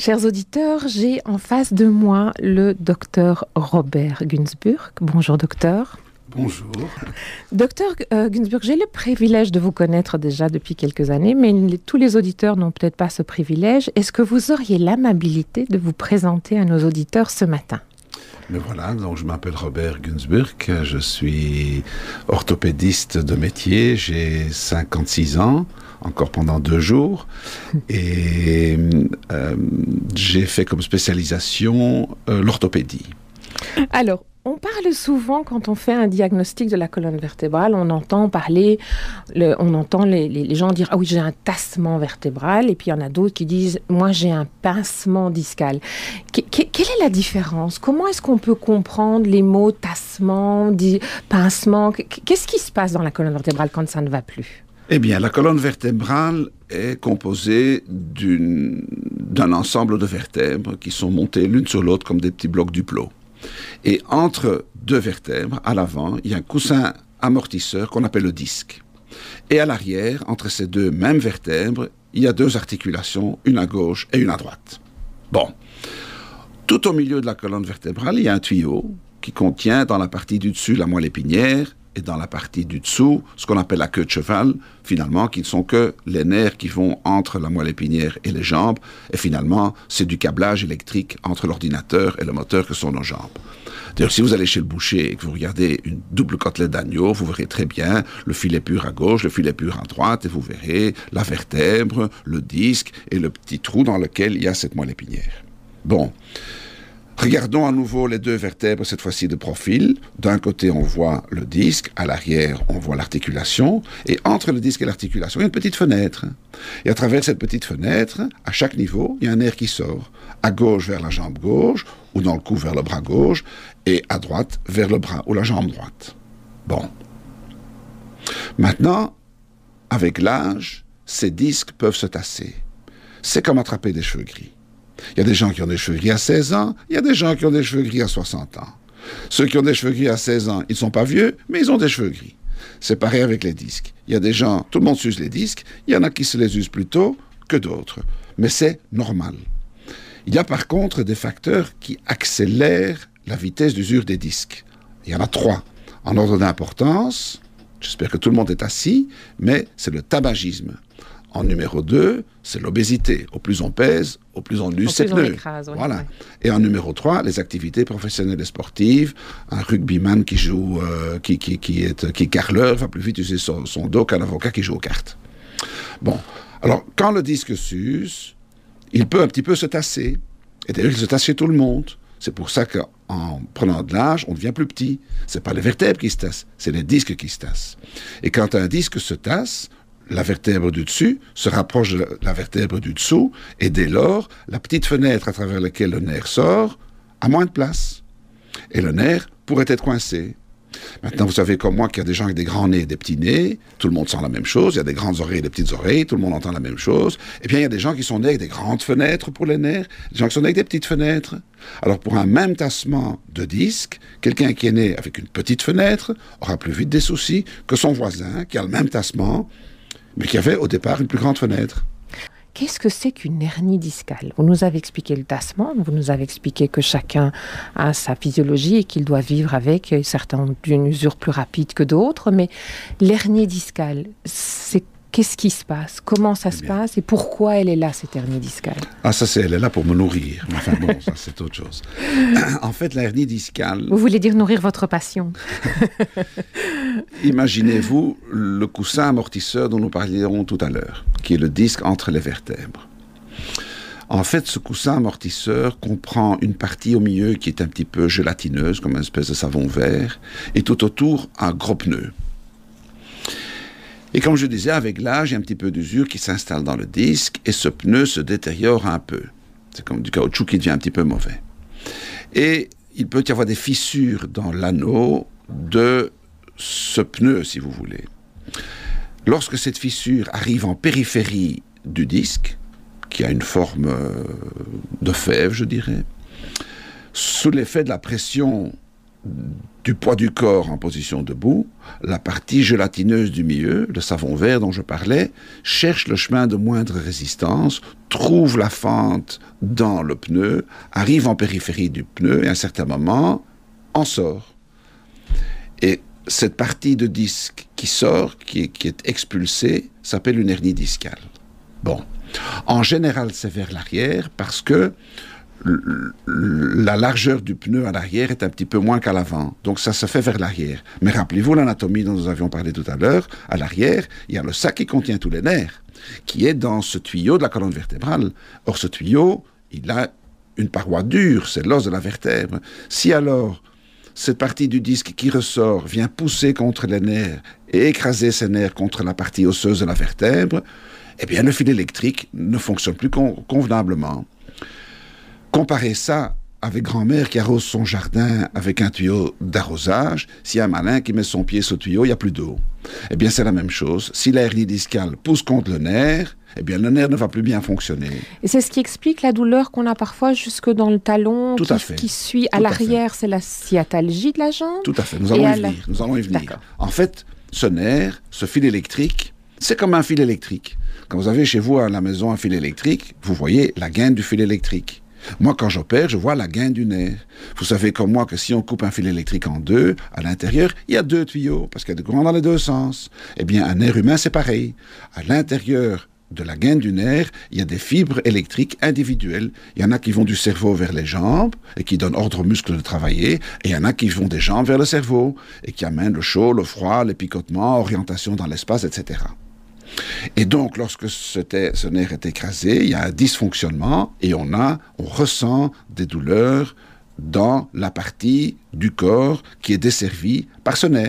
Chers auditeurs, j'ai en face de moi le docteur Robert Günzburg. Bonjour docteur. Bonjour. Docteur euh, Günzburg, j'ai le privilège de vous connaître déjà depuis quelques années, mais tous les auditeurs n'ont peut-être pas ce privilège. Est-ce que vous auriez l'amabilité de vous présenter à nos auditeurs ce matin? Mais voilà, donc je m'appelle Robert Günzburg, je suis orthopédiste de métier, j'ai 56 ans, encore pendant deux jours. Et euh, j'ai fait comme spécialisation euh, l'orthopédie. Alors, on parle souvent quand on fait un diagnostic de la colonne vertébrale, on entend parler, on entend les, gens dire ah oui j'ai un tassement vertébral et puis il y en a d'autres qui disent moi j'ai un pincement discal. quelle est la différence? Comment est-ce qu'on peut comprendre les mots tassement, pincement? Qu'est-ce qui se passe dans la colonne vertébrale quand ça ne va plus? Eh bien, la colonne vertébrale est composée d'un ensemble de vertèbres qui sont montées l'une sur l'autre comme des petits blocs du plot. Et entre deux vertèbres, à l'avant, il y a un coussin amortisseur qu'on appelle le disque. Et à l'arrière, entre ces deux mêmes vertèbres, il y a deux articulations, une à gauche et une à droite. Bon. Tout au milieu de la colonne vertébrale, il y a un tuyau qui contient dans la partie du dessus la moelle épinière dans la partie du dessous, ce qu'on appelle la queue de cheval, finalement, qui ne sont que les nerfs qui vont entre la moelle épinière et les jambes, et finalement, c'est du câblage électrique entre l'ordinateur et le moteur que sont nos jambes. D'ailleurs, si vous allez chez le boucher et que vous regardez une double côtelette d'agneau, vous verrez très bien le filet pur à gauche, le filet pur à droite, et vous verrez la vertèbre, le disque et le petit trou dans lequel il y a cette moelle épinière. Bon. Regardons à nouveau les deux vertèbres, cette fois-ci de profil. D'un côté, on voit le disque, à l'arrière, on voit l'articulation, et entre le disque et l'articulation, il y a une petite fenêtre. Et à travers cette petite fenêtre, à chaque niveau, il y a un air qui sort. À gauche vers la jambe gauche, ou dans le cou vers le bras gauche, et à droite vers le bras ou la jambe droite. Bon. Maintenant, avec l'âge, ces disques peuvent se tasser. C'est comme attraper des cheveux gris. Il y a des gens qui ont des cheveux gris à 16 ans, il y a des gens qui ont des cheveux gris à 60 ans. Ceux qui ont des cheveux gris à 16 ans, ils ne sont pas vieux, mais ils ont des cheveux gris. C'est pareil avec les disques. Il y a des gens, tout le monde s'use les disques, il y en a qui se les usent plus tôt que d'autres. Mais c'est normal. Il y a par contre des facteurs qui accélèrent la vitesse d'usure des disques. Il y en a trois. En ordre d'importance, j'espère que tout le monde est assis, mais c'est le tabagisme. En numéro 2, c'est l'obésité. Au plus on pèse, au plus on use ses pneus. voilà. Et en numéro 3, les activités professionnelles et sportives. Un rugbyman qui joue, euh, qui, qui, qui, est, qui carleur va plus vite user son, dos qu'un avocat qui joue aux cartes. Bon. Alors, quand le disque s'use, il peut un petit peu se tasser. Et d'ailleurs, il se tasse chez tout le monde. C'est pour ça qu'en prenant de l'âge, on devient plus petit. C'est pas les vertèbres qui se tassent, c'est les disques qui se tassent. Et quand un disque se tasse, la vertèbre du dessus se rapproche de la vertèbre du dessous, et dès lors, la petite fenêtre à travers laquelle le nerf sort a moins de place. Et le nerf pourrait être coincé. Maintenant, vous savez comme moi qu'il y a des gens avec des grands nez et des petits nez, tout le monde sent la même chose, il y a des grandes oreilles et des petites oreilles, tout le monde entend la même chose. Et bien, il y a des gens qui sont nés avec des grandes fenêtres pour les nerfs, des gens qui sont nés avec des petites fenêtres. Alors, pour un même tassement de disque, quelqu'un qui est né avec une petite fenêtre aura plus vite des soucis que son voisin qui a le même tassement mais qui avait au départ une plus grande fenêtre. Qu'est-ce que c'est qu'une hernie discale? Vous nous avez expliqué le tassement, vous nous avez expliqué que chacun a sa physiologie et qu'il doit vivre avec, certains ont une usure plus rapide que d'autres, mais l'hernie discale, c'est Qu'est-ce qui se passe? Comment ça se passe Et pourquoi elle est là, cette hernie discale? Ah, ça, c'est, elle est là pour me nourrir. Enfin bon, ça, c'est autre chose. en fait, la hernie discale... Vous voulez dire nourrir votre passion? Imaginez-vous le coussin amortisseur dont nous parlerons tout à l'heure, qui est le disque entre les vertèbres. En fait, ce coussin amortisseur comprend une partie au milieu qui est un petit peu gélatineuse, comme une espèce de savon vert, et tout autour un gros pneu. Et comme je disais, avec l'âge, il y a un petit peu d'usure qui s'installe dans le disque et ce pneu se détériore un peu. C'est comme du caoutchouc qui devient un petit peu mauvais. Et il peut y avoir des fissures dans l'anneau de ce pneu, si vous voulez. Lorsque cette fissure arrive en périphérie du disque, qui a une forme euh, de fève, je dirais, sous l'effet de la pression du poids du corps en position debout, la partie gélatineuse du milieu, le savon vert dont je parlais, cherche le chemin de moindre résistance, trouve la fente dans le pneu, arrive en périphérie du pneu et à un certain moment en sort. Et cette partie de disque qui sort, qui est, expulsée, s'appelle une hernie discale. Bon. En général, c'est vers l'arrière parce que la largeur du pneu à l'arrière est un petit peu moins qu'à l'avant. Donc ça se fait vers l'arrière. Mais rappelez-vous l'anatomie dont nous avions parlé tout à l'heure. À l'arrière, il y a le sac qui contient tous les nerfs, qui est dans ce tuyau de la colonne vertébrale. Or, ce tuyau, il a une paroi dure, c'est l'os de la vertèbre. Si alors cette partie du disque qui ressort vient pousser contre les nerfs et écraser ces nerfs contre la partie osseuse de la vertèbre, eh bien le fil électrique ne fonctionne plus convenablement. Comparez ça avec grand-mère qui arrose son jardin avec un tuyau d'arrosage, s'il y a un malin qui met son pied sur le tuyau, il n'y a plus d'eau. Eh bien, c'est la même chose. Si la hernie discale pousse contre le nerf, eh bien, le nerf ne va plus bien fonctionner. Et c'est ce qui explique la douleur qu'on a parfois jusque dans le talon, Tout qui, à fait. qui suit à l'arrière, c'est la sciatalgie de la jambe. Tout à fait. Nous allons y venir. Nous allons y venir. En fait, ce nerf, ce fil électrique, c'est comme un fil électrique. Quand vous avez chez vous à la maison un fil électrique, vous voyez la gaine du fil électrique. Moi, quand j'opère, je vois la gaine du nerf. Vous savez comme moi que si on coupe un fil électrique en deux, à l'intérieur, il y a deux tuyaux, parce qu'il y a des courants dans les deux sens. Eh bien, un nerf humain, c'est pareil. À l'intérieur de la gaine du nerf, il y a des fibres électriques individuelles. Il y en a qui vont du cerveau vers les jambes et qui donnent ordre aux muscles de travailler, et il y en a qui vont des jambes vers le cerveau et qui amènent le chaud, le froid, les picotements, orientation dans l'espace, etc. Et donc, lorsque ce, nerf est écrasé, il y a un dysfonctionnement et on ressent des douleurs dans la partie du corps qui est desservie par ce nerf.